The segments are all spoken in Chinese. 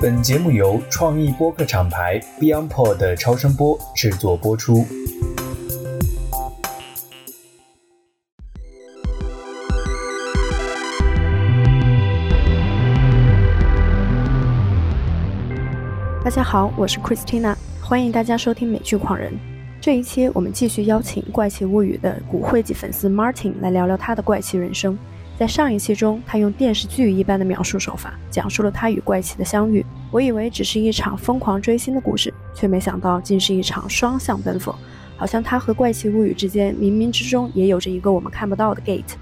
本节目由创意播客厂牌 BeyondPod 的超声波制作播出。大家好，我是 Christina，欢迎大家收听美剧狂人。这一期我们继续邀请《怪奇物语》的骨灰级粉丝 Martin 来聊聊他的怪奇人生。在上一期中，他用电视剧一般的描述手法，讲述了他与怪奇的相遇。我以为只是一场疯狂追星的故事，却没想到竟是一场双向奔赴。好像他和怪奇物语之间冥冥之中也有着一个我们看不到的 gate。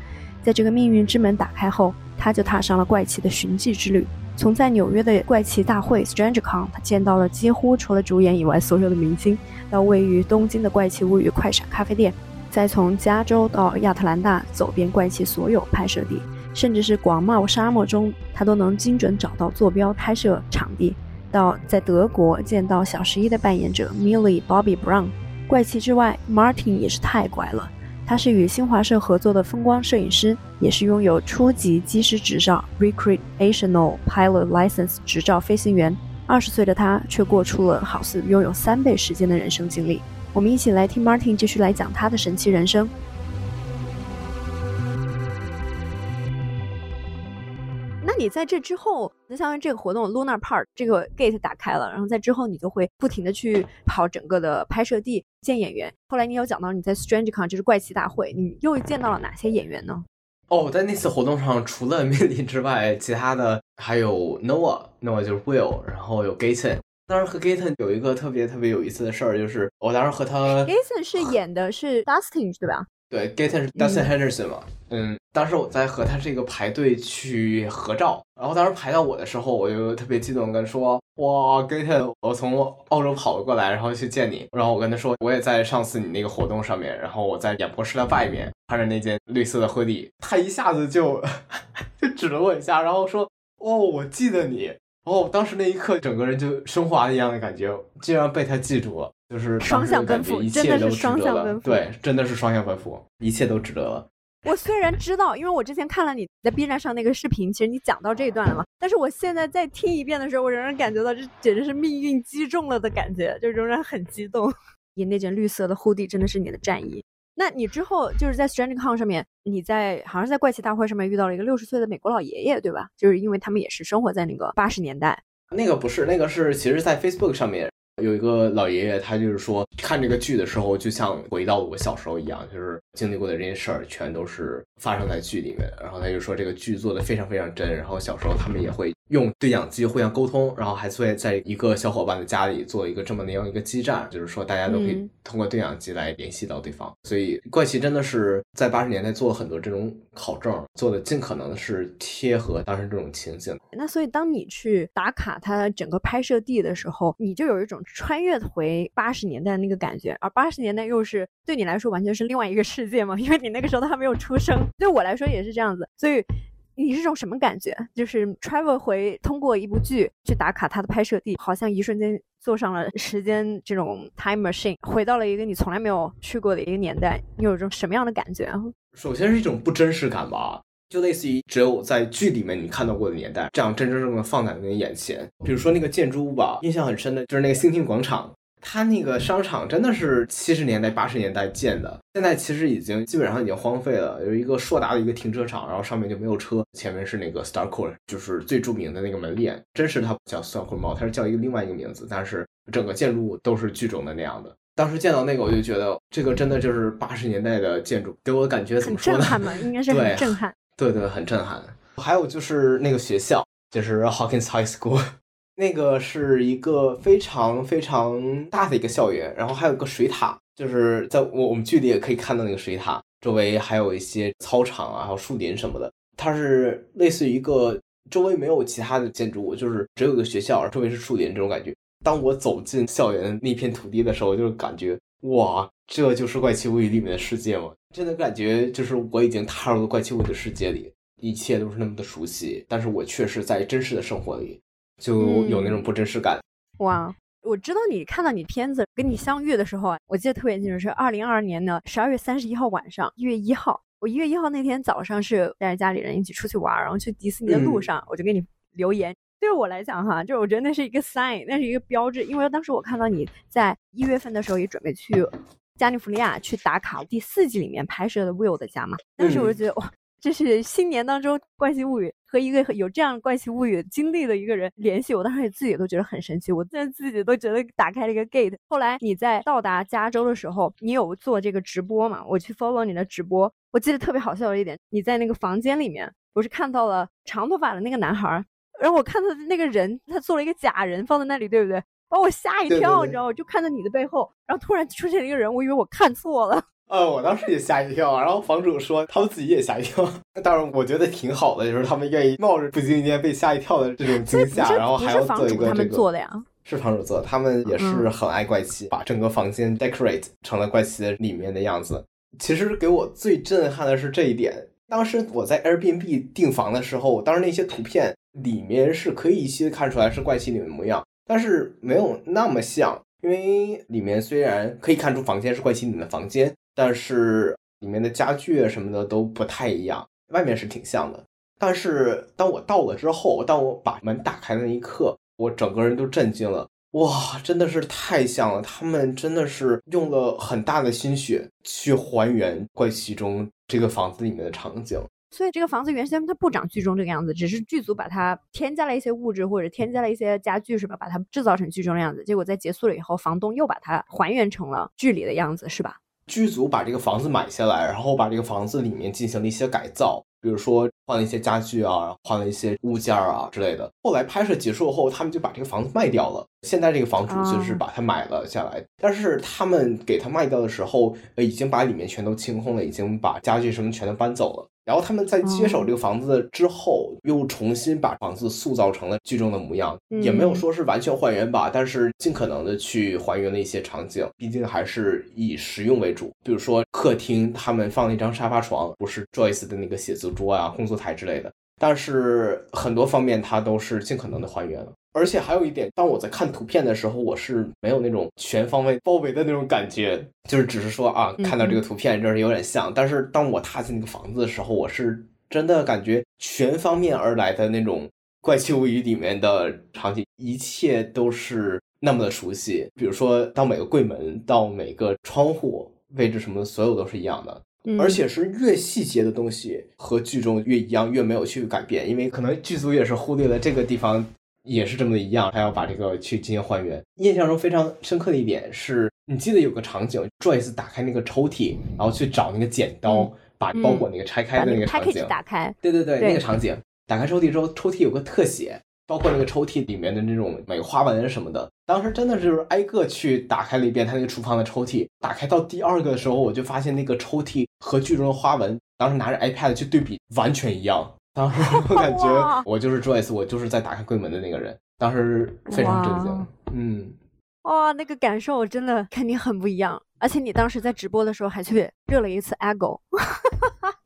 在这个命运之门打开后，他就踏上了怪奇的寻迹之旅。从在纽约的怪奇大会 StrangerCon，他见到了几乎除了主演以外所有的明星，到位于东京的怪奇物语快闪咖啡店。再从加州到亚特兰大走遍怪奇所有拍摄地，甚至是广袤沙漠中，他都能精准找到坐标拍摄场地。到在德国见到小十一的扮演者 Millie Bobby Brown。怪奇之外，Martin 也是太怪了。他是与新华社合作的风光摄影师，也是拥有初级机师执照 （Recreational Pilot License） 执照飞行员。二十岁的他却过出了好似拥有三倍时间的人生经历。我们一起来听 Martin 继续来讲他的神奇人生。那你在这之后，那相当于这个活动 Lunar Park 这个 gate 打开了，然后在之后你就会不停的去跑整个的拍摄地见演员。后来你有讲到你在 Strange Con 就是怪奇大会，你又见到了哪些演员呢？哦，在那次活动上，除了 Millie 之外，其他的还有 Noah，Noah 就是 Will，然后有 Gaten。当时和 Gaten 有一个特别特别有意思的事儿，就是我当时和他 Gaten 是演的是 Dustin 对吧？对，Gaten 是 Dustin Henderson 嘛。嗯，当时我在和他这个排队去合照，然后当时排到我的时候，我就特别激动，跟说哇，Gaten，我从澳洲跑了过来，然后去见你。然后我跟他说，我也在上次你那个活动上面，然后我在演播室的外面穿着那件绿色的 hoodie，他一下子就 就指了我一下，然后说哦，我记得你。哦，当时那一刻，整个人就升华一样的感觉，竟然被他记住了，就是双向奔赴，真的是双向奔赴，对，真的是双向奔赴，一切都值得了。我虽然知道，因为我之前看了你在 B 站上那个视频，其实你讲到这一段了嘛，但是我现在再听一遍的时候，我仍然感觉到这简直是命运击中了的感觉，就仍然很激动。你那件绿色的 hoodie 真的是你的战衣。那你之后就是在 Strange Con 上面，你在好像是在怪奇大会上面遇到了一个六十岁的美国老爷爷，对吧？就是因为他们也是生活在那个八十年代。那个不是，那个是其实，在 Facebook 上面有一个老爷爷，他就是说看这个剧的时候，就像回到了我小时候一样，就是经历过的这些事儿全都是发生在剧里面。然后他就说这个剧做的非常非常真，然后小时候他们也会。用对讲机互相沟通，然后还会在一个小伙伴的家里做一个这么的样一个基站，就是说大家都可以通过对讲机来联系到对方。所以怪奇真的是在八十年代做了很多这种考证，做的尽可能的是贴合当时这种情景。那所以当你去打卡它整个拍摄地的时候，你就有一种穿越回八十年代的那个感觉，而八十年代又是对你来说完全是另外一个世界嘛，因为你那个时候都还没有出生。对我来说也是这样子，所以。你是种什么感觉？就是 travel 回通过一部剧去打卡它的拍摄地，好像一瞬间坐上了时间这种 time machine，回到了一个你从来没有去过的一个年代。你有一种什么样的感觉？首先是一种不真实感吧，就类似于只有在剧里面你看到过的年代，这样真真正正的放在你的眼前。比如说那个建筑物吧，印象很深的就是那个星星广场。它那个商场真的是七十年代八十年代建的，现在其实已经基本上已经荒废了。有一个硕大的一个停车场，然后上面就没有车，前面是那个 Star Court，就是最著名的那个门脸。真是它不叫 Star Court Mall，它是叫一个另外一个名字，但是整个建筑物都是剧中的那样的。当时见到那个，我就觉得这个真的就是八十年代的建筑，给我感觉怎么说呢？震撼吗？应该是很震撼。对对，很震撼。还有就是那个学校，就是 Hawkins High School。那个是一个非常非常大的一个校园，然后还有个水塔，就是在我我们距离也可以看到那个水塔，周围还有一些操场啊，还有树林什么的。它是类似于一个周围没有其他的建筑物，就是只有一个学校，周围是树林这种感觉。当我走进校园那片土地的时候，就是感觉哇，这就是怪奇物语里面的世界吗？真的感觉就是我已经踏入了怪奇物语的世界里，一切都是那么的熟悉，但是我却是在真实的生活里。就有那种不真实感。哇，我知道你看到你片子跟你相遇的时候啊，我记得特别清楚，是二零二二年的十二月三十一号晚上，一月一号。我一月一号那天早上是带着家里人一起出去玩，然后去迪士尼的路上，我就给你留言。对我来讲哈，就是我觉得那是一个 sign，那是一个标志，因为当时我看到你在一月份的时候也准备去加利福尼亚去打卡第四季里面拍摄的 Will 的家嘛，当时我就觉得哇。这是新年当中《怪奇物语》和一个有这样《怪奇物语》经历的一个人联系，我当时也自己都觉得很神奇，我现在自己都觉得打开了一个 gate。后来你在到达加州的时候，你有做这个直播嘛？我去 follow 你的直播，我记得特别好笑的一点，你在那个房间里面，我是看到了长头发的那个男孩，然后我看到的那个人，他做了一个假人放在那里，对不对？把我吓一跳，你知道吗？就看到你的背后，然后突然出现了一个人，我以为我看错了。呃，我当时也吓一跳，然后房主说他们自己也吓一跳。当然，我觉得挺好的，就是他们愿意冒着不经意间被吓一跳的这种惊吓，然后还要做一个这个。做的呀？是房主做，他们也是很爱怪奇，把整个房间 decorate 成了怪奇的里面的样子。其实给我最震撼的是这一点。当时我在 Airbnb 订房的时候，当时那些图片里面是可以一些看出来是怪奇里面模样，但是没有那么像，因为里面虽然可以看出房间是怪奇里面的房间。但是里面的家具什么的都不太一样，外面是挺像的。但是当我到了之后，当我把门打开的那一刻，我整个人都震惊了。哇，真的是太像了！他们真的是用了很大的心血去还原怪奇中这个房子里面的场景。所以这个房子原先它不长剧中这个样子，只是剧组把它添加了一些物质或者添加了一些家具，是吧？把它制造成剧中的样子。结果在结束了以后，房东又把它还原成了剧里的样子，是吧？剧组把这个房子买下来，然后把这个房子里面进行了一些改造，比如说换了一些家具啊，换了一些物件啊之类的。后来拍摄结束后，他们就把这个房子卖掉了。现在这个房主就是把它买了下来，但是他们给他卖掉的时候，呃，已经把里面全都清空了，已经把家具什么全都搬走了。然后他们在接手这个房子之后，又重新把房子塑造成了剧中的模样，也没有说是完全还原吧，但是尽可能的去还原了一些场景，毕竟还是以实用为主。比如说客厅，他们放了一张沙发床，不是 Joyce 的那个写字桌啊、工作台之类的，但是很多方面它都是尽可能的还原了。而且还有一点，当我在看图片的时候，我是没有那种全方位包围的那种感觉，就是只是说啊，看到这个图片这是有点像。但是当我踏进那个房子的时候，我是真的感觉全方面而来的那种怪奇物语里面的场景，一切都是那么的熟悉。比如说，到每个柜门，到每个窗户位置什么，所有都是一样的，而且是越细节的东西和剧中越一样，越没有去改变，因为可能剧组也是忽略了这个地方。也是这么的一样，他要把这个去进行还原。印象中非常深刻的一点是，你记得有个场景，Joyce 打开那个抽屉，然后去找那个剪刀，把包裹那个拆开的那个场景。打开。对对对，那个场景，打开抽屉之后，抽屉有个特写，包括那个抽屉里面的那种每个花纹什么的。当时真的是挨个去打开了一遍他那个厨房的抽屉。打开到第二个的时候，我就发现那个抽屉和剧中的花纹，当时拿着 iPad 去对比，完全一样。当时 我感觉我就是 Joyce，我就是在打开柜门的那个人。当时非常震惊，嗯，哇，那个感受我真的肯定很不一样。而且你当时在直播的时候还去热了一次 Ego，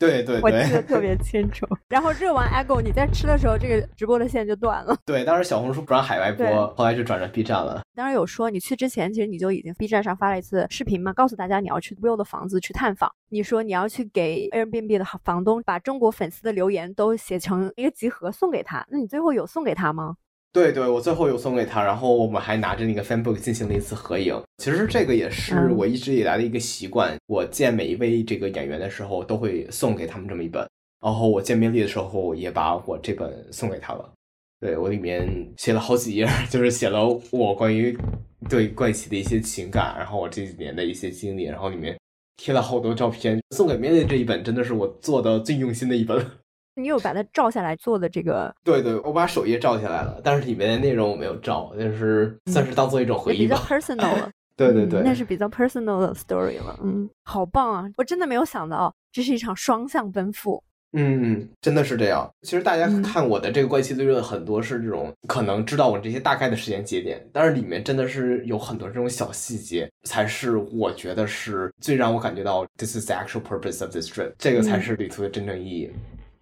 对对对，我记得特别清楚。然后热完 Ego，你在吃的时候，这个直播的线就断了。对，当时小红书不让海外播，后来就转成 B 站了。当时有说你去之前，其实你就已经 B 站上发了一次视频嘛，告诉大家你要去 Will 的房子去探访。你说你要去给 Airbnb 的房东把中国粉丝的留言都写成一个集合送给他，那你最后有送给他吗？对对，我最后有送给他，然后我们还拿着那个 fan book 进行了一次合影。其实这个也是我一直以来的一个习惯，我见每一位这个演员的时候，都会送给他们这么一本。然后我见宾利的时候，也把我这本送给他了。对我里面写了好几页，就是写了我关于对怪奇的一些情感，然后我这几年的一些经历，然后里面贴了好多照片。送给宾利这一本，真的是我做的最用心的一本。你有把它照下来做的这个？对对，我把首页照下来了，但是里面的内容我没有照，就是算是当做一种回忆吧。比较 personal 了。对对对，那是比较 personal 的 story 了。嗯，好棒啊！我真的没有想到，这是一场双向奔赴。嗯，真的是这样。其实大家看我的这个怪奇对论，很多是这种可能知道我这些大概的时间节点，但是里面真的是有很多这种小细节，才是我觉得是最让我感觉到 this is the actual purpose of this trip，这个才是旅途的真正意义。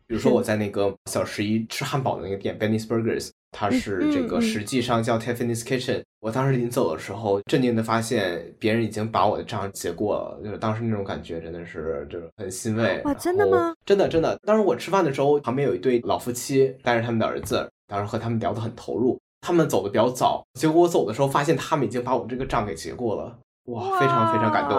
比如说我在那个小十一吃汉堡的那个店 Benny's Burgers，它是这个实际上叫 Tiffany's Kitchen。我当时临走的时候，镇定的发现别人已经把我的账结过了，就是当时那种感觉真的是就是很欣慰。哇，真的吗？真的真的。当时我吃饭的时候，旁边有一对老夫妻带着他们的儿子，当时和他们聊得很投入。他们走的比较早，结果我走的时候发现他们已经把我这个账给结过了。哇，非常非常感动。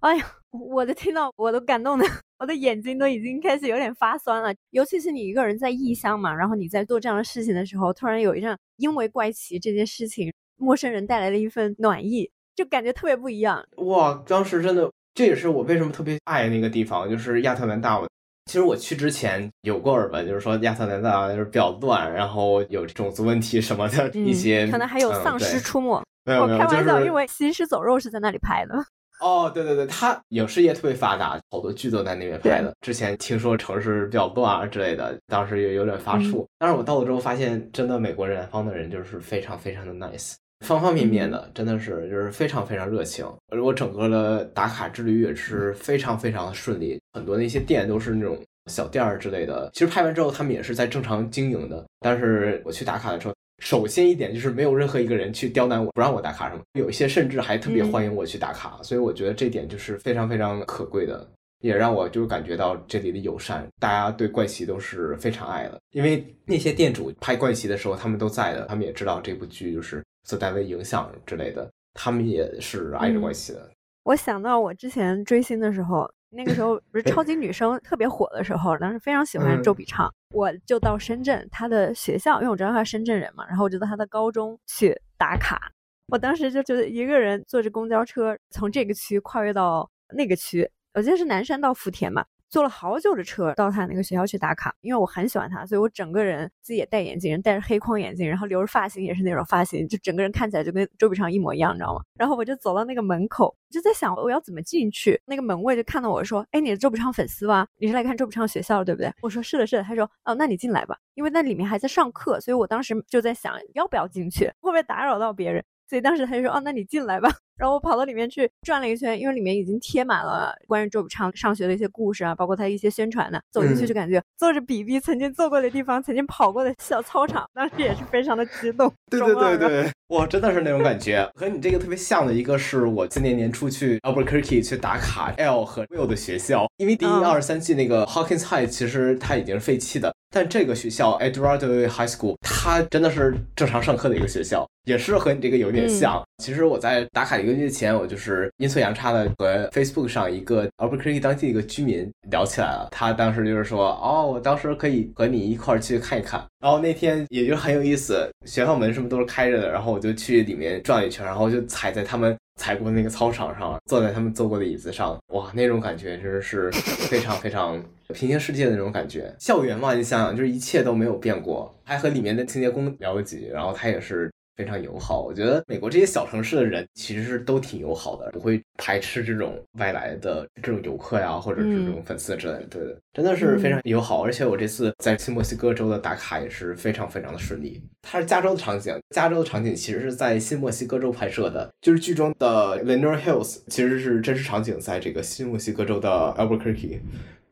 哎呀，我的听到我都感动的，我的眼睛都已经开始有点发酸了。尤其是你一个人在异乡嘛，然后你在做这样的事情的时候，突然有一阵因为怪奇这件事情，陌生人带来了一份暖意，就感觉特别不一样。哇，当时真的，这也是我为什么特别爱那个地方，就是亚特兰大。其实我去之前有过耳闻，就是说亚特兰大就是比较乱，然后有种族问题什么的一些，可能还有丧尸出没。没有没有，开玩笑，因为《行尸走肉》是在那里拍的。哦，对对对，它影视业特别发达，好多剧都在那边拍的。之前听说城市比较乱啊之类的，当时也有点发怵。但是我到了之后发现，真的美国南方的人就是非常非常的 nice，方方面面的真的是就是非常非常热情。而我整个的打卡之旅也是非常非常的顺利，很多那些店都是那种。小店儿之类的，其实拍完之后他们也是在正常经营的。但是我去打卡的时候，首先一点就是没有任何一个人去刁难我，不让我打卡什么。有一些甚至还特别欢迎我去打卡，所以我觉得这点就是非常非常可贵的，也让我就感觉到这里的友善，大家对怪奇都是非常爱的。因为那些店主拍怪奇的时候，他们都在的，他们也知道这部剧就是所带来的影响之类的，他们也是爱着怪奇的。我想到我之前追星的时候。那个时候不是超级女生特别火的时候，当时非常喜欢周笔畅，我就到深圳她的学校，因为我知道她是深圳人嘛，然后我就到她的高中去打卡。我当时就觉得一个人坐着公交车从这个区跨越到那个区，我记得是南山到福田嘛。坐了好久的车到他那个学校去打卡，因为我很喜欢他，所以我整个人自己也戴眼镜，戴着黑框眼镜，然后留着发型也是那种发型，就整个人看起来就跟周笔畅一模一样，你知道吗？然后我就走到那个门口，就在想我要怎么进去。那个门卫就看到我说：“哎，你是周笔畅粉丝吗？你是来看周笔畅学校对不对？”我说：“是的，是的。”他说：“哦，那你进来吧，因为那里面还在上课，所以我当时就在想要不要进去，会不会打扰到别人。”所以当时他就说：“哦，那你进来吧。”然后我跑到里面去转了一圈，因为里面已经贴满了关于周笔畅上学的一些故事啊，包括他一些宣传的。走进去就感觉坐着比比曾经坐过的地方，曾经跑过的小操场，当时也是非常的激动。对对对对，哇，真的是那种感觉。和你这个特别像的一个是我今年年初去 Albuquerque 去打卡 L 和 Will 的学校，因为第一、二、三季那个 Hawkins High 其实它已经是废弃的。但这个学校 Eduardo High School，它真的是正常上课的一个学校，也是和你这个有点像。其实我在打卡一个月前，我就是阴错阳差的和 Facebook 上一个 Albuquerque 当地一个居民聊起来了。他当时就是说，哦，我当时可以和你一块儿去看一看。然后那天也就很有意思，学校门什么都是开着的，然后我就去里面转一圈，然后就踩在他们踩过那个操场上，坐在他们坐过的椅子上，哇，那种感觉真的是非常非常。平行世界的那种感觉，校园嘛，你想想，就是一切都没有变过，还和里面的清洁工聊了几句，然后他也是。非常友好，我觉得美国这些小城市的人其实是都挺友好的，不会排斥这种外来的这种游客呀，或者是这种粉丝之类的。对对，真的是非常友好。而且我这次在新墨西哥州的打卡也是非常非常的顺利。它是加州的场景，加州的场景其实是在新墨西哥州拍摄的，就是剧中的 Lenoir Hills 其实是真实场景在这个新墨西哥州的 Albuquerque。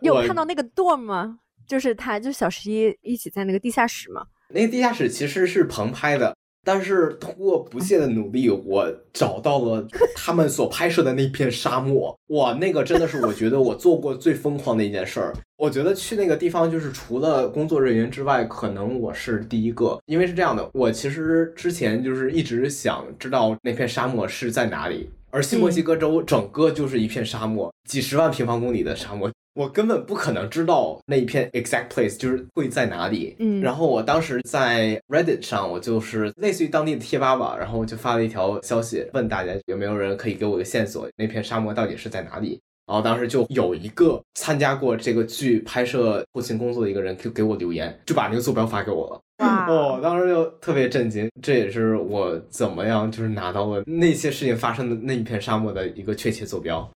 你有看到那个 dorm 吗？就是他，就是小十一一起在那个地下室嘛？那个地下室其实是棚拍的。但是通过不懈的努力，我找到了 他们所拍摄的那片沙漠。哇，那个真的是我觉得我做过最疯狂的一件事儿。我觉得去那个地方，就是除了工作人员之外，可能我是第一个。因为是这样的，我其实之前就是一直想知道那片沙漠是在哪里，而新墨西哥州整个就是一片沙漠，几十万平方公里的沙漠。我根本不可能知道那一片 exact place 就是会在哪里。嗯，然后我当时在 Reddit 上，我就是类似于当地的贴吧吧，然后我就发了一条消息，问大家有没有人可以给我个线索，那片沙漠到底是在哪里。然后当时就有一个参加过这个剧拍摄后勤工作的一个人就给我留言，就把那个坐标发给我了。哇！哦，当时就特别震惊，这也是我怎么样就是拿到了那些事情发生的那一片沙漠的一个确切坐标。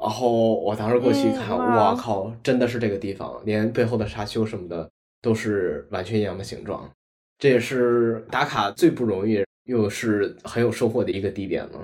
然后我当时过去一看，哇靠，真的是这个地方，连背后的沙丘什么的都是完全一样的形状。这也是打卡最不容易，又是很有收获的一个地点了。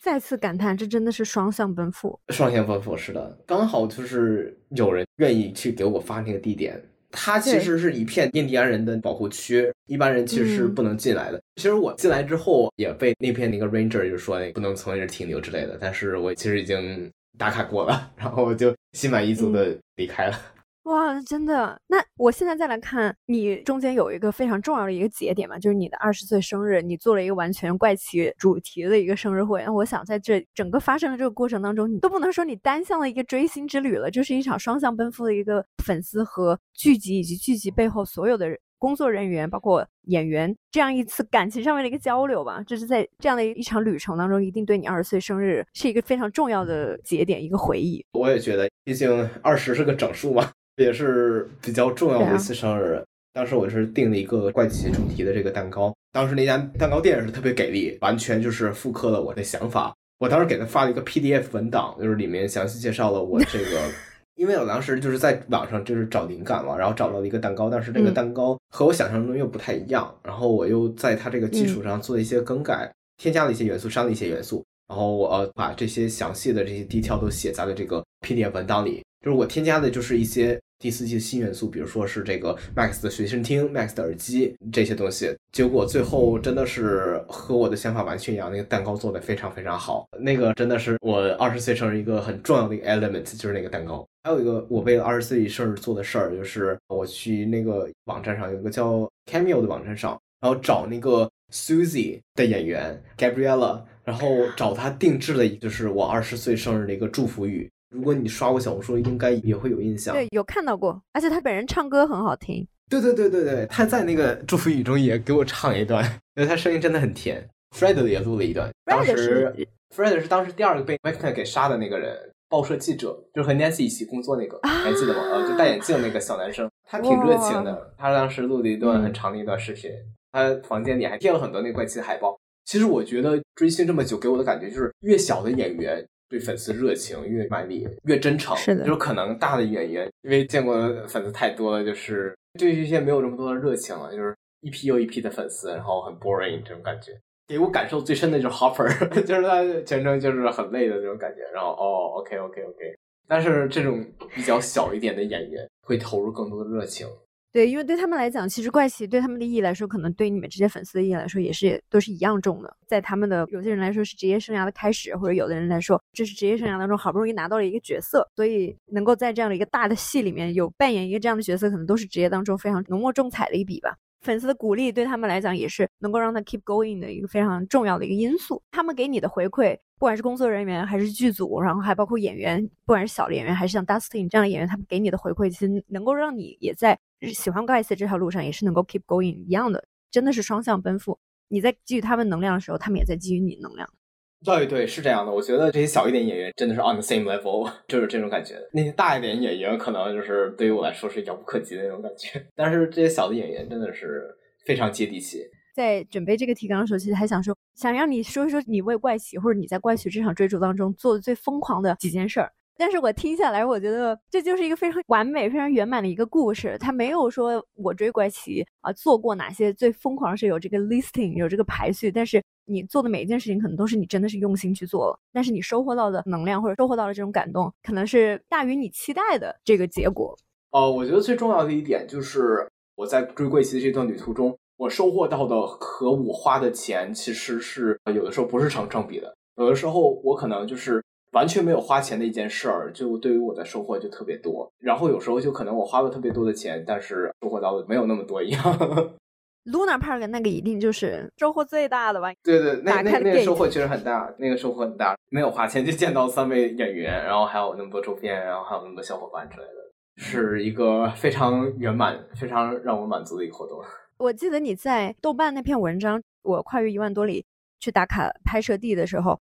再次感叹，这真的是双向奔赴。双向奔赴是的，刚好就是有人愿意去给我发那个地点。它其实是一片印第安人的保护区，一般人其实是不能进来的。其实我进来之后也被那片那个 ranger 就说不能从这儿停留之类的，但是我其实已经打卡过了，然后我就心满意足的离开了。哇，真的！那我现在再来看你中间有一个非常重要的一个节点嘛，就是你的二十岁生日，你做了一个完全怪奇主题的一个生日会。那我想在这整个发生的这个过程当中，你都不能说你单向的一个追星之旅了，就是一场双向奔赴的一个粉丝和聚集以及聚集背后所有的工作人员，包括演员这样一次感情上面的一个交流吧。这是在这样的一场旅程当中，一定对你二十岁生日是一个非常重要的节点，一个回忆。我也觉得，毕竟二十是个整数嘛。也是比较重要的一次生日。当时我是订了一个怪奇主题的这个蛋糕，当时那家蛋糕店是特别给力，完全就是复刻了我的想法。我当时给他发了一个 PDF 文档，就是里面详细介绍了我这个，因为我当时就是在网上就是找灵感嘛，然后找到了一个蛋糕，但是这个蛋糕和我想象中又不太一样，然后我又在它这个基础上做了一些更改，添加了一些元素，删了一些元素，然后我把这些详细的这些 detail 都写在了这个 PDF 文档里，就是我添加的就是一些。第四季的新元素，比如说是这个 Max 的随身听、Max 的耳机这些东西，结果最后真的是和我的想法完全一样。那个蛋糕做的非常非常好，那个真的是我二十岁生日一个很重要的一个 element，就是那个蛋糕。还有一个我为了二十岁生日做的事儿，就是我去那个网站上有一个叫 Cameo 的网站上，然后找那个 Susie 的演员 Gabriella，然后找他定制了，就是我二十岁生日的一个祝福语。如果你刷过小红书，应该也会有印象。对，有看到过，而且他本人唱歌很好听。对对对对对，他在那个祝福语中也给我唱一段，因为他声音真的很甜。Fred 也录了一段，当时 Fred 是当时第二个被 m c k e n 给杀的那个人，报社记者，就是和 Nancy 一起工作那个，还记得吗？呃，就戴眼镜那个小男生，他挺热情的。他当时录了一段很长的一段视频，他房间里还贴了很多那怪奇的海报。其实我觉得追星这么久，给我的感觉就是越小的演员。对粉丝热情越卖力越真诚，是的，就是可能大的演员，因为见过粉丝太多了，就是对于一些没有这么多的热情了，就是一批又一批的粉丝，然后很 boring 这种感觉，给我感受最深的就是 Hopper，就是他全程就是很累的那种感觉，然后哦，OK OK OK，但是这种比较小一点的演员会投入更多的热情。对，因为对他们来讲，其实怪奇对他们的意义来说，可能对你们这些粉丝的意义来说，也是都是一样重的。在他们的有些人来说是职业生涯的开始，或者有的人来说这是职业生涯当中好不容易拿到了一个角色，所以能够在这样的一个大的戏里面有扮演一个这样的角色，可能都是职业当中非常浓墨重彩的一笔吧。粉丝的鼓励对他们来讲也是能够让他 keep going 的一个非常重要的一个因素。他们给你的回馈，不管是工作人员还是剧组，然后还包括演员，不管是小的演员还是像 Dustin 这样的演员，他们给你的回馈，其实能够让你也在喜欢 gas 这条路上也是能够 keep going 一样的，真的是双向奔赴。你在给予他们能量的时候，他们也在给予你能量。对对，是这样的。我觉得这些小一点演员真的是 on the same level，就是这种感觉。那些大一点演员可能就是对于我来说是遥不可及的那种感觉，但是这些小的演员真的是。非常接地气。在准备这个提纲的时候，其实还想说，想让你说一说你为怪奇或者你在怪奇这场追逐当中做的最疯狂的几件事儿。但是我听下来，我觉得这就是一个非常完美、非常圆满的一个故事。他没有说我追怪奇啊做过哪些最疯狂，是有这个 listing 有这个排序。但是你做的每一件事情，可能都是你真的是用心去做了。但是你收获到的能量或者收获到的这种感动，可能是大于你期待的这个结果。哦，我觉得最重要的一点就是我在追怪奇的这段旅途中。我收获到的和我花的钱其实是有的时候不是成正比的，有的时候我可能就是完全没有花钱的一件事儿，就对于我的收获就特别多。然后有时候就可能我花了特别多的钱，但是收获到的没有那么多一样。Luna Park 那个一定就是收获最大的吧？对对，那那那个收获确实很大，那个收获很大，没有花钱就见到三位演员，然后还有那么多周边，然后还有那么多小伙伴之类的，是一个非常圆满、非常让我满足的一个活动。我记得你在豆瓣那篇文章《我跨越一万多里去打卡拍摄地》的时候，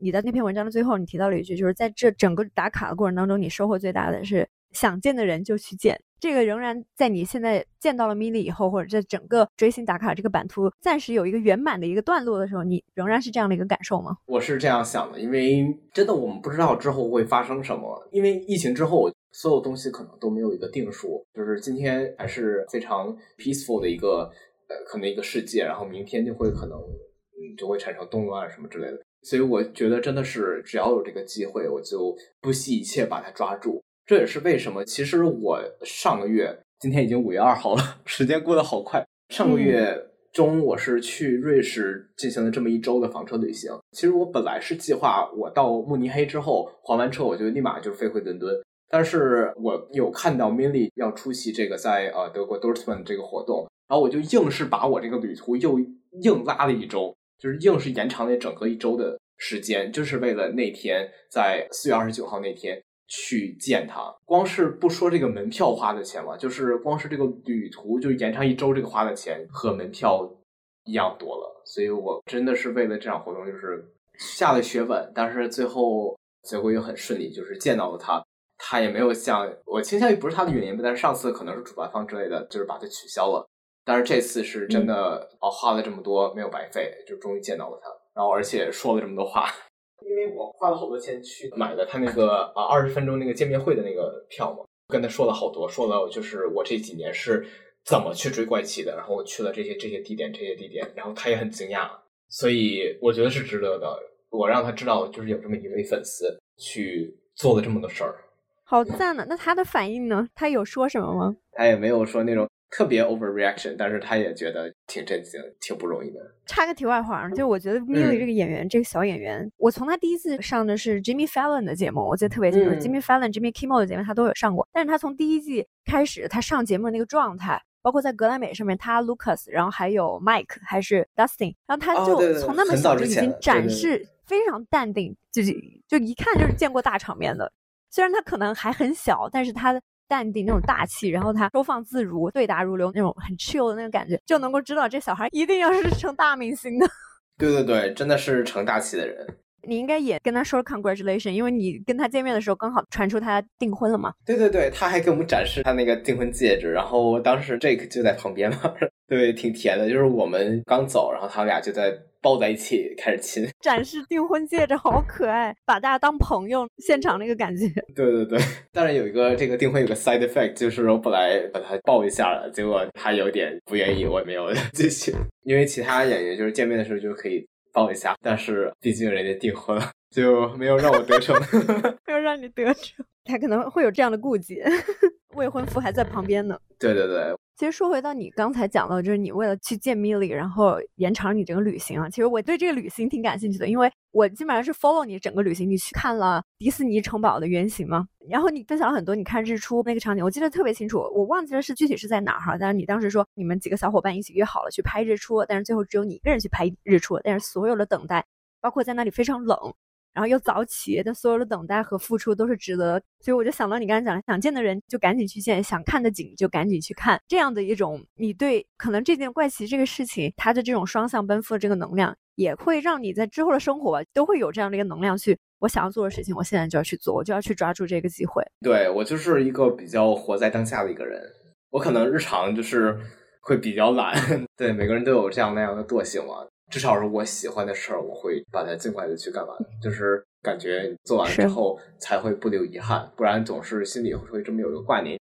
你在那篇文章的最后，你提到了一句，就是在这整个打卡的过程当中，你收获最大的是想见的人就去见。这个仍然在你现在见到了米莉以后，或者在整个追星打卡这个版图暂时有一个圆满的一个段落的时候，你仍然是这样的一个感受吗？我是这样想的，因为真的我们不知道之后会发生什么，因为疫情之后。所有东西可能都没有一个定数，就是今天还是非常 peaceful 的一个呃，可能一个世界，然后明天就会可能嗯就会产生动乱什么之类的。所以我觉得真的是只要有这个机会，我就不惜一切把它抓住。这也是为什么，其实我上个月今天已经五月二号了，时间过得好快。上个月中我是去瑞士进行了这么一周的房车旅行。其实我本来是计划我到慕尼黑之后还完车，我就立马就飞回伦敦。但是我有看到 Milly 要出席这个在呃德国 Dortmund 这个活动，然后我就硬是把我这个旅途又硬拉了一周，就是硬是延长了整个一周的时间，就是为了那天在四月二十九号那天去见他。光是不说这个门票花的钱嘛，就是光是这个旅途就是延长一周这个花的钱和门票一样多了，所以我真的是为了这场活动就是下了血本，但是最后结果又很顺利，就是见到了他。他也没有像我倾向于不是他的原因吧，但是上次可能是主办方之类的，就是把它取消了。但是这次是真的哦，花了这么多没有白费，就终于见到了他，然后而且说了这么多话，因为我花了好多钱去买了他那个啊二十分钟那个见面会的那个票嘛，跟他说了好多，说了就是我这几年是怎么去追怪奇的，然后我去了这些这些地点这些地点，然后他也很惊讶，所以我觉得是值得的。我让他知道就是有这么一位粉丝去做了这么多事儿。好赞呢！那他的反应呢？他有说什么吗？他也没有说那种特别 overreaction，但是他也觉得挺震惊，挺不容易的。插个题外话，就我觉得 Milly 这个演员，这个小演员，我从他第一次上的是 Jimmy Fallon 的节目，我记得特别清楚，Jimmy Fallon、Jimmy Kimmel 的节目他都有上过。但是他从第一季开始，他上节目的那个状态，包括在格莱美上面，他 Lucas，然后还有 Mike 还是 Dustin，然后他就从那么小就已经展示非常淡定，自己就一看就是见过大场面的。虽然他可能还很小，但是他的淡定那种大气，然后他收放自如、对答如流那种很 chill 的那个感觉，就能够知道这小孩一定要是成大明星的。对对对，真的是成大器的人。你应该也跟他说 congratulation，因为你跟他见面的时候刚好传出他订婚了嘛。对对对，他还给我们展示他那个订婚戒指，然后当时 Jake 就在旁边嘛，对，挺甜的。就是我们刚走，然后他们俩就在抱在一起开始亲，展示订婚戒指，好可爱，把大家当朋友，现场那个感觉。对对对，但是有一个这个订婚有个 side effect，就是我本来把他抱一下了，结果他有点不愿意，我也没有 继续，因为其他演员就是见面的时候就可以。抱一下，但是毕竟人家订婚了，就没有让我得逞，没有让你得逞，他可能会有这样的顾忌，未婚夫还在旁边呢。对对对。其实说回到你刚才讲到，就是你为了去见 Milly，然后延长你整个旅行啊。其实我对这个旅行挺感兴趣的，因为我基本上是 follow 你整个旅行。你去看了迪士尼城堡的原型吗？然后你分享了很多你看日出那个场景，我记得特别清楚。我忘记了是具体是在哪儿哈，但是你当时说你们几个小伙伴一起约好了去拍日出，但是最后只有你一个人去拍日出，但是所有的等待，包括在那里非常冷。然后又早起，但所有的等待和付出都是值得，所以我就想到你刚才讲的，想见的人就赶紧去见，想看的景就赶紧去看，这样的一种你对可能这件怪奇这个事情，它的这种双向奔赴的这个能量，也会让你在之后的生活都会有这样的一个能量去，我想要做的事情，我现在就要去做，我就要去抓住这个机会。对我就是一个比较活在当下的一个人，我可能日常就是会比较懒，对每个人都有这样那样的惰性嘛。至少是我喜欢的事儿，我会把它尽快的去干完。就是感觉做完之后才会不留遗憾，不然总是心里会这么有一个挂念。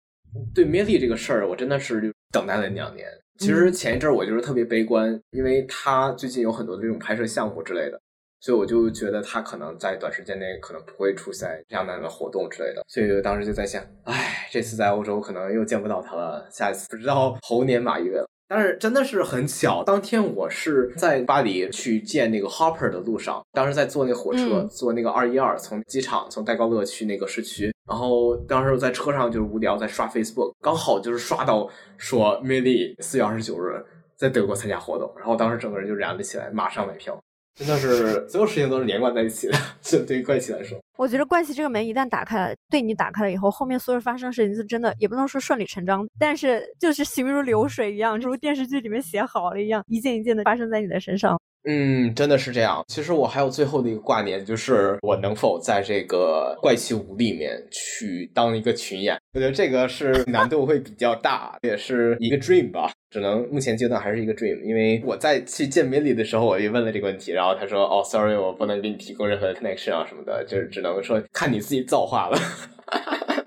对 Milly 这个事儿，我真的是等待了两年。其实前一阵我就是特别悲观，因为他最近有很多的这种拍摄项目之类的，所以我就觉得他可能在短时间内可能不会出现这样那样的活动之类的。所以当时就在想，哎，这次在欧洲可能又见不到他了，下一次不知道猴年马月了。但是真的是很巧，当天我是在巴黎去见那个 Hopper 的路上，当时在坐那火车，坐那个二一二从机场从戴高乐去那个市区，然后当时我在车上就是无聊在刷 Facebook，刚好就是刷到说 Milly 四月二十九日在德国参加活动，然后当时整个人就燃了起来，马上买票。真的是所有事情都是连贯在一起的，就对于怪奇来说，我觉得怪奇这个门一旦打开了，对你打开了以后，后面所有发生的事情是真的，也不能说顺理成章，但是就是行如流水一样，就如电视剧里面写好了一样，一件一件的发生在你的身上。嗯，真的是这样。其实我还有最后的一个挂念，就是我能否在这个怪奇五里面去当一个群演。我觉得这个是 难度会比较大，也是一个 dream 吧。只能目前阶段还是一个 dream。因为我在去见 Milly 的时候，我也问了这个问题，然后他说：“哦，sorry，我不能给你提供任何 connection 啊什么的，就是只能说看你自己造化了。”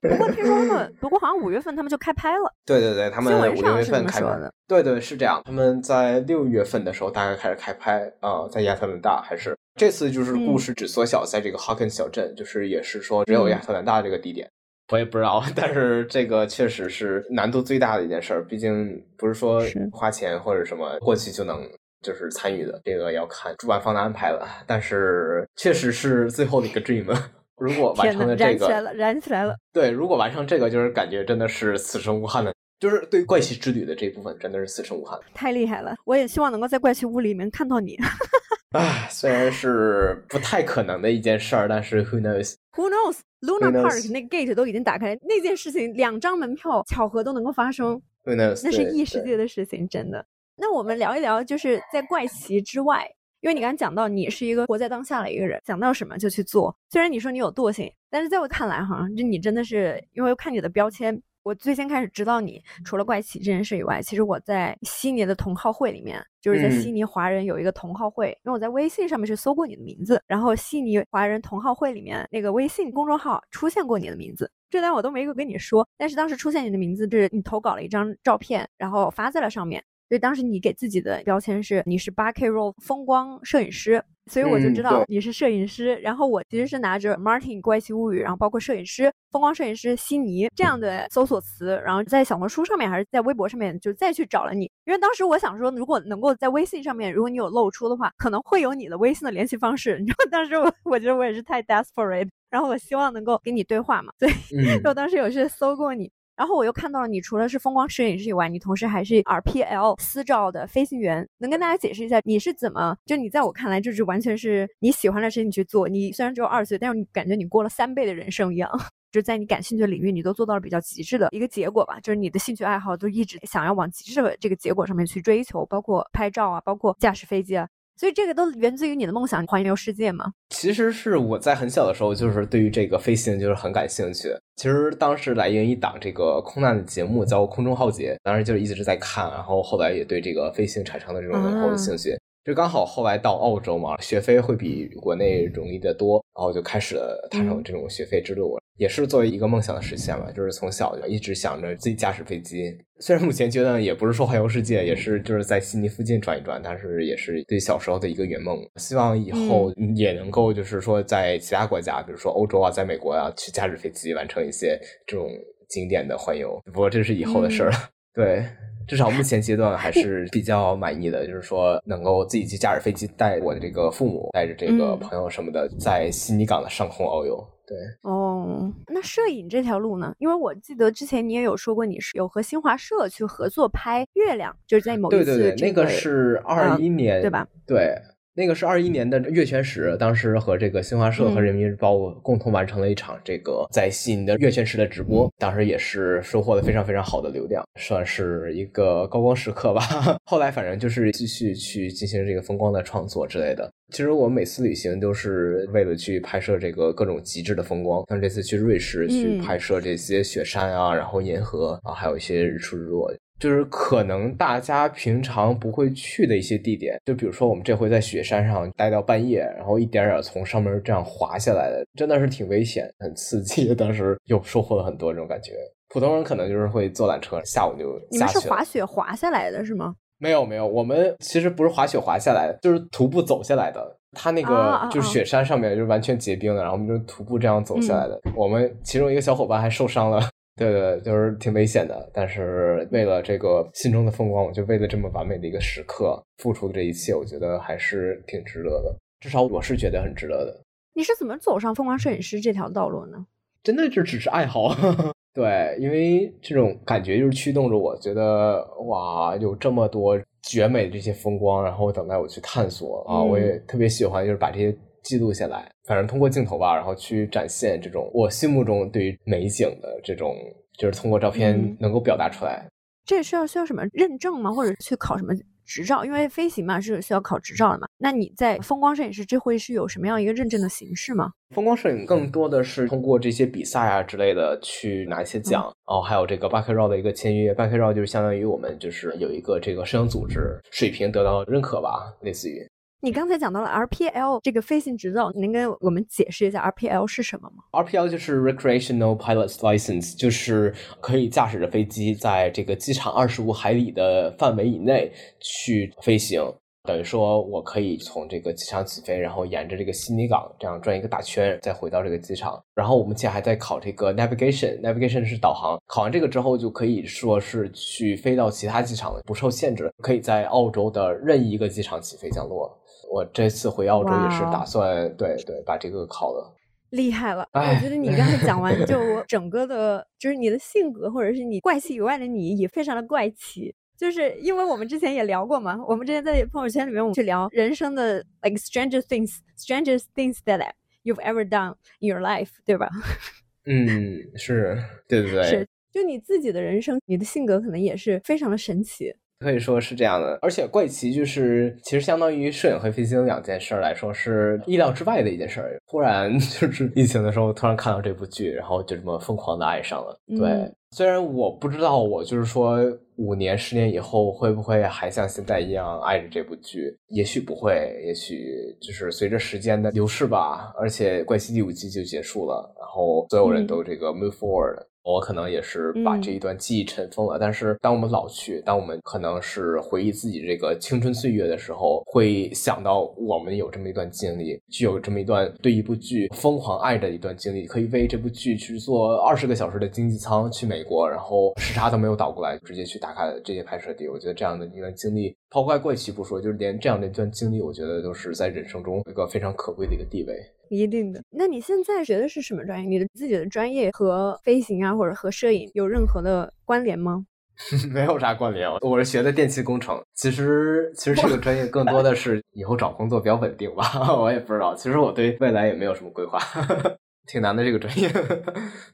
不过听说他们，不过好像五月份他们就开拍了。对对对，他们五月份开拍的。对对是这样，他们在六月份的时候大概开始开拍啊，在亚特兰大还是这次就是故事只缩小在这个 Hawkins 小镇，就是也是说只有亚特兰大这个地点。我也不知道，但是这个确实是难度最大的一件事儿，毕竟不是说花钱或者什么过去就能就是参与的，这个要看主办方的安排了。但是确实是最后的一个 dream，如果完成了这个，燃起来了，燃起来了。对，如果完成这个，就是感觉真的是此生无憾的，就是对怪奇之旅的这一部分真的是此生无憾。太厉害了，我也希望能够在怪奇屋里面看到你。唉，虽然是不太可能的一件事儿，但是 who knows？Who knows？Luna Park 那 gate 都已经打开，那件事情两张门票巧合都能够发生，Who knows？那是异世界的事情，真的。那我们聊一聊，就是在怪奇之外，因为你刚才讲到你是一个活在当下的一个人，想到什么就去做。虽然你说你有惰性，但是在我看来，哈，就你真的是，因为看你的标签。我最先开始知道你，除了怪奇这件事以外，其实我在悉尼的同好会里面，就是在悉尼华人有一个同好会，因为我在微信上面去搜过你的名字，然后悉尼华人同好会里面那个微信公众号出现过你的名字，这单我都没有跟你说，但是当时出现你的名字，就是你投稿了一张照片，然后发在了上面。所以当时你给自己的标签是你是八 K roll 风光摄影师，所以我就知道你是摄影师。然后我其实是拿着 Martin 怪奇物语，然后包括摄影师、风光摄影师悉尼这样的搜索词，然后在小红书上面还是在微博上面就再去找了你。因为当时我想说，如果能够在微信上面，如果你有露出的话，可能会有你的微信的联系方式。然后当时我我觉得我也是太 desperate，然后我希望能够跟你对话嘛，所以 我当时有去搜过你。然后我又看到了，你除了是风光摄影师以外，你同时还是 RPL 私照的飞行员。能跟大家解释一下你是怎么？就你在我看来，就是完全是你喜欢的事情去做。你虽然只有二十岁，但是你感觉你过了三倍的人生一样。就在你感兴趣的领域，你都做到了比较极致的一个结果吧。就是你的兴趣爱好都一直想要往极致的这个结果上面去追求，包括拍照啊，包括驾驶飞机啊。所以这个都源自于你的梦想，环游世界吗？其实是我在很小的时候，就是对于这个飞行就是很感兴趣。其实当时来源于一档这个空难的节目，叫《空中浩劫》，当时就一直在看，然后后来也对这个飞行产生了这种浓厚的兴趣。就刚好后来到澳洲嘛，学费会比国内容易得多，然后就开始了踏上这种学费之路。也是作为一个梦想的实现吧，就是从小就一直想着自己驾驶飞机。虽然目前阶段也不是说环游世界，也是就是在悉尼附近转一转，但是也是对小时候的一个圆梦。希望以后也能够就是说在其他国家，比如说欧洲啊，在美国啊，去驾驶飞机完成一些这种经典的环游。不过这是以后的事儿了，对。至少目前阶段还是比较满意的，就是说能够自己去驾驶飞机，带我的这个父母，带着这个朋友什么的，在悉尼港的上空遨游。对，哦，那摄影这条路呢？因为我记得之前你也有说过，你是有和新华社去合作拍月亮，就是在某一次，对对对，那个是二一年，对吧？对。那个是二一年的月全食，当时和这个新华社和人民日报共同完成了一场这个在悉尼的月全食的直播，当时也是收获了非常非常好的流量，算是一个高光时刻吧。后来反正就是继续去进行这个风光的创作之类的。其实我每次旅行都是为了去拍摄这个各种极致的风光，像这次去瑞士去拍摄这些雪山啊，然后银河啊，还有一些日出日落。就是可能大家平常不会去的一些地点，就比如说我们这回在雪山上待到半夜，然后一点点从上面这样滑下来的，真的是挺危险、很刺激。当时又收获了很多这种感觉。普通人可能就是会坐缆车，下午就你们是滑雪滑下来的是吗？没有没有，我们其实不是滑雪滑下来的，就是徒步走下来的。它那个就是雪山上面就是完全结冰的，然后我们就徒步这样走下来的。我们其中一个小伙伴还受伤了。对对，就是挺危险的，但是为了这个心中的风光，我就为了这么完美的一个时刻付出的这一切，我觉得还是挺值得的。至少我是觉得很值得的。你是怎么走上风光摄影师这条道路呢？真的就只是爱好，对，因为这种感觉就是驱动着我，觉得哇，有这么多绝美的这些风光，然后等待我去探索啊！我也特别喜欢，就是把这些。记录下来，反正通过镜头吧，然后去展现这种我心目中对于美景的这种，就是通过照片能够表达出来。这需要需要什么认证吗？或者去考什么执照？因为飞行嘛是需要考执照的嘛。那你在风光摄影师这会是有什么样一个认证的形式吗？风光摄影更多的是通过这些比赛啊之类的去拿一些奖，然后还有这个八 K RAW 的一个签约。八 K RAW 就是相当于我们就是有一个这个摄影组织水平得到认可吧，类似于。你刚才讲到了 RPL 这个飞行执照，你能跟我们解释一下 RPL 是什么吗？RPL 就是 Recreational Pilot's License，就是可以驾驶着飞机在这个机场二十五海里的范围以内去飞行。等于说我可以从这个机场起飞，然后沿着这个悉尼港这样转一个大圈，再回到这个机场。然后我目前还在考这个 navigation，navigation 是导航。考完这个之后，就可以说是去飞到其他机场了，不受限制，可以在澳洲的任意一个机场起飞降落了。我这次回澳洲也是打算对对把这个考了。厉害了！我觉得你刚才讲完，就整个的，就是你的性格或者是你怪奇以外的你也非常的怪奇。就是因为我们之前也聊过嘛，我们之前在朋友圈里面我们去聊人生的 like stranger things，stranger things that you've ever done in your life，对吧？嗯，是对对对，是就你自己的人生，你的性格可能也是非常的神奇。可以说是这样的，而且怪奇就是其实相当于摄影和飞行两件事来说是意料之外的一件事儿。突然 就是疫情的时候，突然看到这部剧，然后就这么疯狂的爱上了。对，虽然我不知道我就是说五年、十年以后会不会还像现在一样爱着这部剧，也许不会，也许就是随着时间的流逝吧。而且怪奇第五季就结束了，然后所有人都这个 move forward。我可能也是把这一段记忆尘封了，但是当我们老去，当我们可能是回忆自己这个青春岁月的时候，会想到我们有这么一段经历，具有这么一段对一部剧疯狂爱的一段经历，可以为这部剧去做二十个小时的经济舱去美国，然后时差都没有倒过来，直接去打卡这些拍摄地。我觉得这样的一段经历，抛开怪奇不说，就是连这样的一段经历，我觉得都是在人生中一个非常可贵的一个地位。一定的。那你现在学的是什么专业？你的自己的专业和飞行啊，或者和摄影有任何的关联吗？没有啥关联。我是学的电气工程。其实，其实这个专业更多的是以后找工作比较稳定吧。我也不知道。其实我对未来也没有什么规划。挺难的这个专业，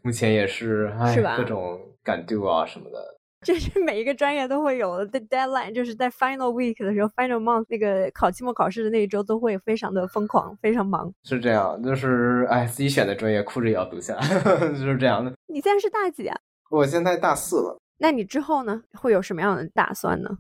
目前也是，哎，各种赶 do 啊什么的。这是每一个专业都会有的 deadline，就是在 final week 的时候，final month 那个考期末考试的那一周都会非常的疯狂，非常忙。是这样，就是哎，自己选的专业，哭着也要读下来，就是这样的。你现在是大几啊？我现在大四了。那你之后呢？会有什么样的打算呢？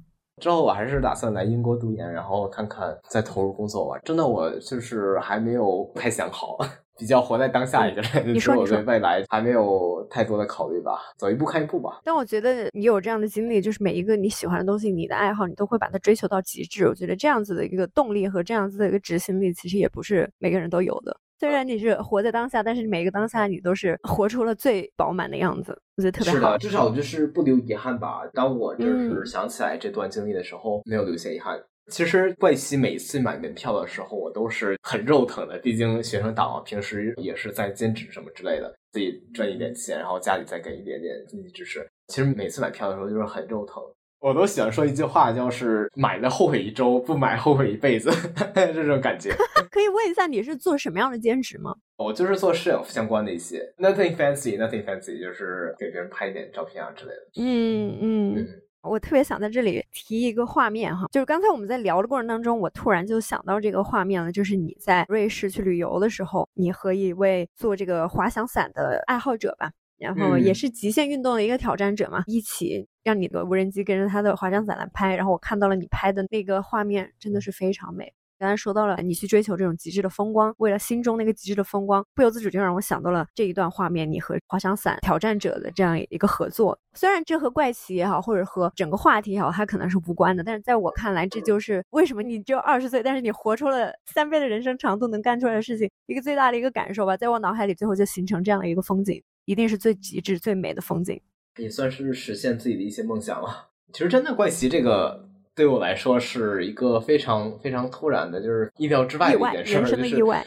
之后我还是打算来英国读研，然后看看再投入工作吧。真的，我就是还没有太想好。比较活在当下一点，你 说我对未来还没有太多的考虑吧，走一步看一步吧。但我觉得你有这样的经历，就是每一个你喜欢的东西，你的爱好，你都会把它追求到极致。我觉得这样子的一个动力和这样子的一个执行力，其实也不是每个人都有的。虽然你是活在当下，但是每一个当下你都是活出了最饱满的样子，我觉得特别好。是的，至少就是不留遗憾吧。当我就是想起来这段经历的时候，没有留下遗憾。其实怪奇每次买门票的时候，我都是很肉疼的。毕竟学生党平时也是在兼职什么之类的，自己赚一点钱，然后家里再给一点点经济支持。其实每次买票的时候就是很肉疼。我都喜欢说一句话，就是买了后悔一周，不买后悔一辈子，这种感觉。可以问一下你是做什么样的兼职吗？我就是做摄影相关的一些，nothing fancy，nothing fancy，就是给别人拍一点照片啊之类的。嗯嗯。我特别想在这里提一个画面哈，就是刚才我们在聊的过程当中，我突然就想到这个画面了，就是你在瑞士去旅游的时候，你和一位做这个滑翔伞的爱好者吧，然后也是极限运动的一个挑战者嘛，一起让你的无人机跟着他的滑翔伞来拍，然后我看到了你拍的那个画面，真的是非常美。刚才说到了你去追求这种极致的风光，为了心中那个极致的风光，不由自主就让我想到了这一段画面，你和滑翔伞挑战者的这样一个合作。虽然这和怪奇也好，或者和整个话题也好，它可能是无关的，但是在我看来，这就是为什么你只有二十岁，但是你活出了三倍的人生长度能干出来的事情，一个最大的一个感受吧。在我脑海里，最后就形成这样的一个风景，一定是最极致、最美的风景。也算是实现自己的一些梦想了。其实真的怪奇这个。对我来说是一个非常非常突然的，就是意料之外的一件事，人生的意外。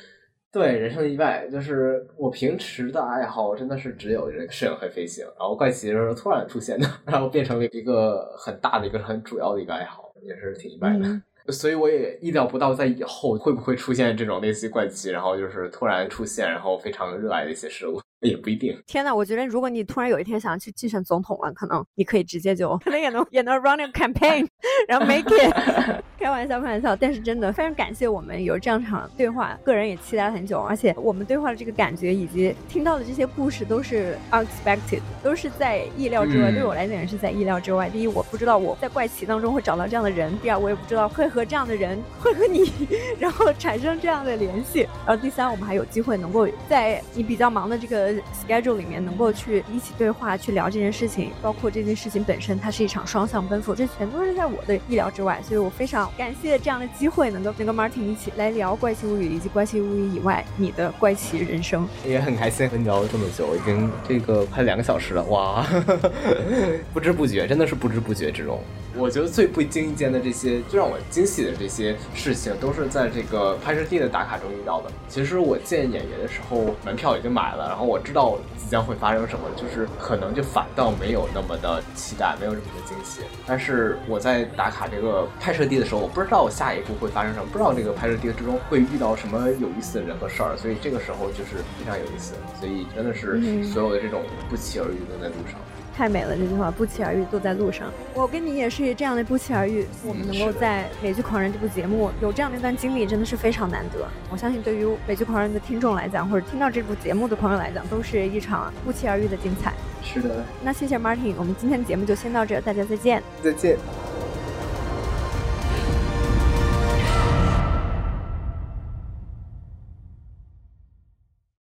对，人生的意外，就是我平时的爱好真的是只有这个摄影和飞行，然后怪奇是突然出现的，然后变成了一个很大的一个很主要的一个爱好，也是挺意外的。所以我也意料不到在以后会不会出现这种类似于怪奇，然后就是突然出现，然后非常热爱的一些事物。也不一定。天呐，我觉得如果你突然有一天想要去竞选总统了，可能你可以直接就，可能也能也能 run a campaign，然后 make it。开玩笑，开玩笑。但是真的非常感谢我们有这样场对话，个人也期待了很久。而且我们对话的这个感觉以及听到的这些故事都是 unexpected，都是在意料之外。对我来讲也是在意料之外。第一，我不知道我在怪奇当中会找到这样的人；第二，我也不知道会和这样的人会和你，然后产生这样的联系。然后第三，我们还有机会能够在你比较忙的这个。Schedule 里面能够去一起对话、去聊这件事情，包括这件事情本身，它是一场双向奔赴，这全都是在我的意料之外。所以我非常感谢这样的机会，能够能跟 Martin 一起来聊《怪奇物语》以及《怪奇物语》以外你的怪奇人生。也很开心和你聊了这么久，已经这个快两个小时了，哇！不知不觉，真的是不知不觉之中。我觉得最不经意间的这些，最让我惊喜的这些事情，都是在这个拍摄地的打卡中遇到的。其实我见演员的时候，门票已经买了，然后我知道即将会发生什么，就是可能就反倒没有那么的期待，没有这么的惊喜。但是我在打卡这个拍摄地的时候，我不知道下一步会发生什么，不知道这个拍摄地之中会遇到什么有意思的人和事儿，所以这个时候就是非常有意思。所以真的是所有的这种不期而遇都在路上。太美了，这句话不期而遇都在路上。我跟你也是这样的不期而遇，我们能够在《美剧狂人》这部节目有这样的一段经历，真的是非常难得。我相信对于《美剧狂人》的听众来讲，或者听到这部节目的朋友来讲，都是一场不期而遇的精彩。是的，那谢谢 Martin，我们今天的节目就先到这，大家再见。再见。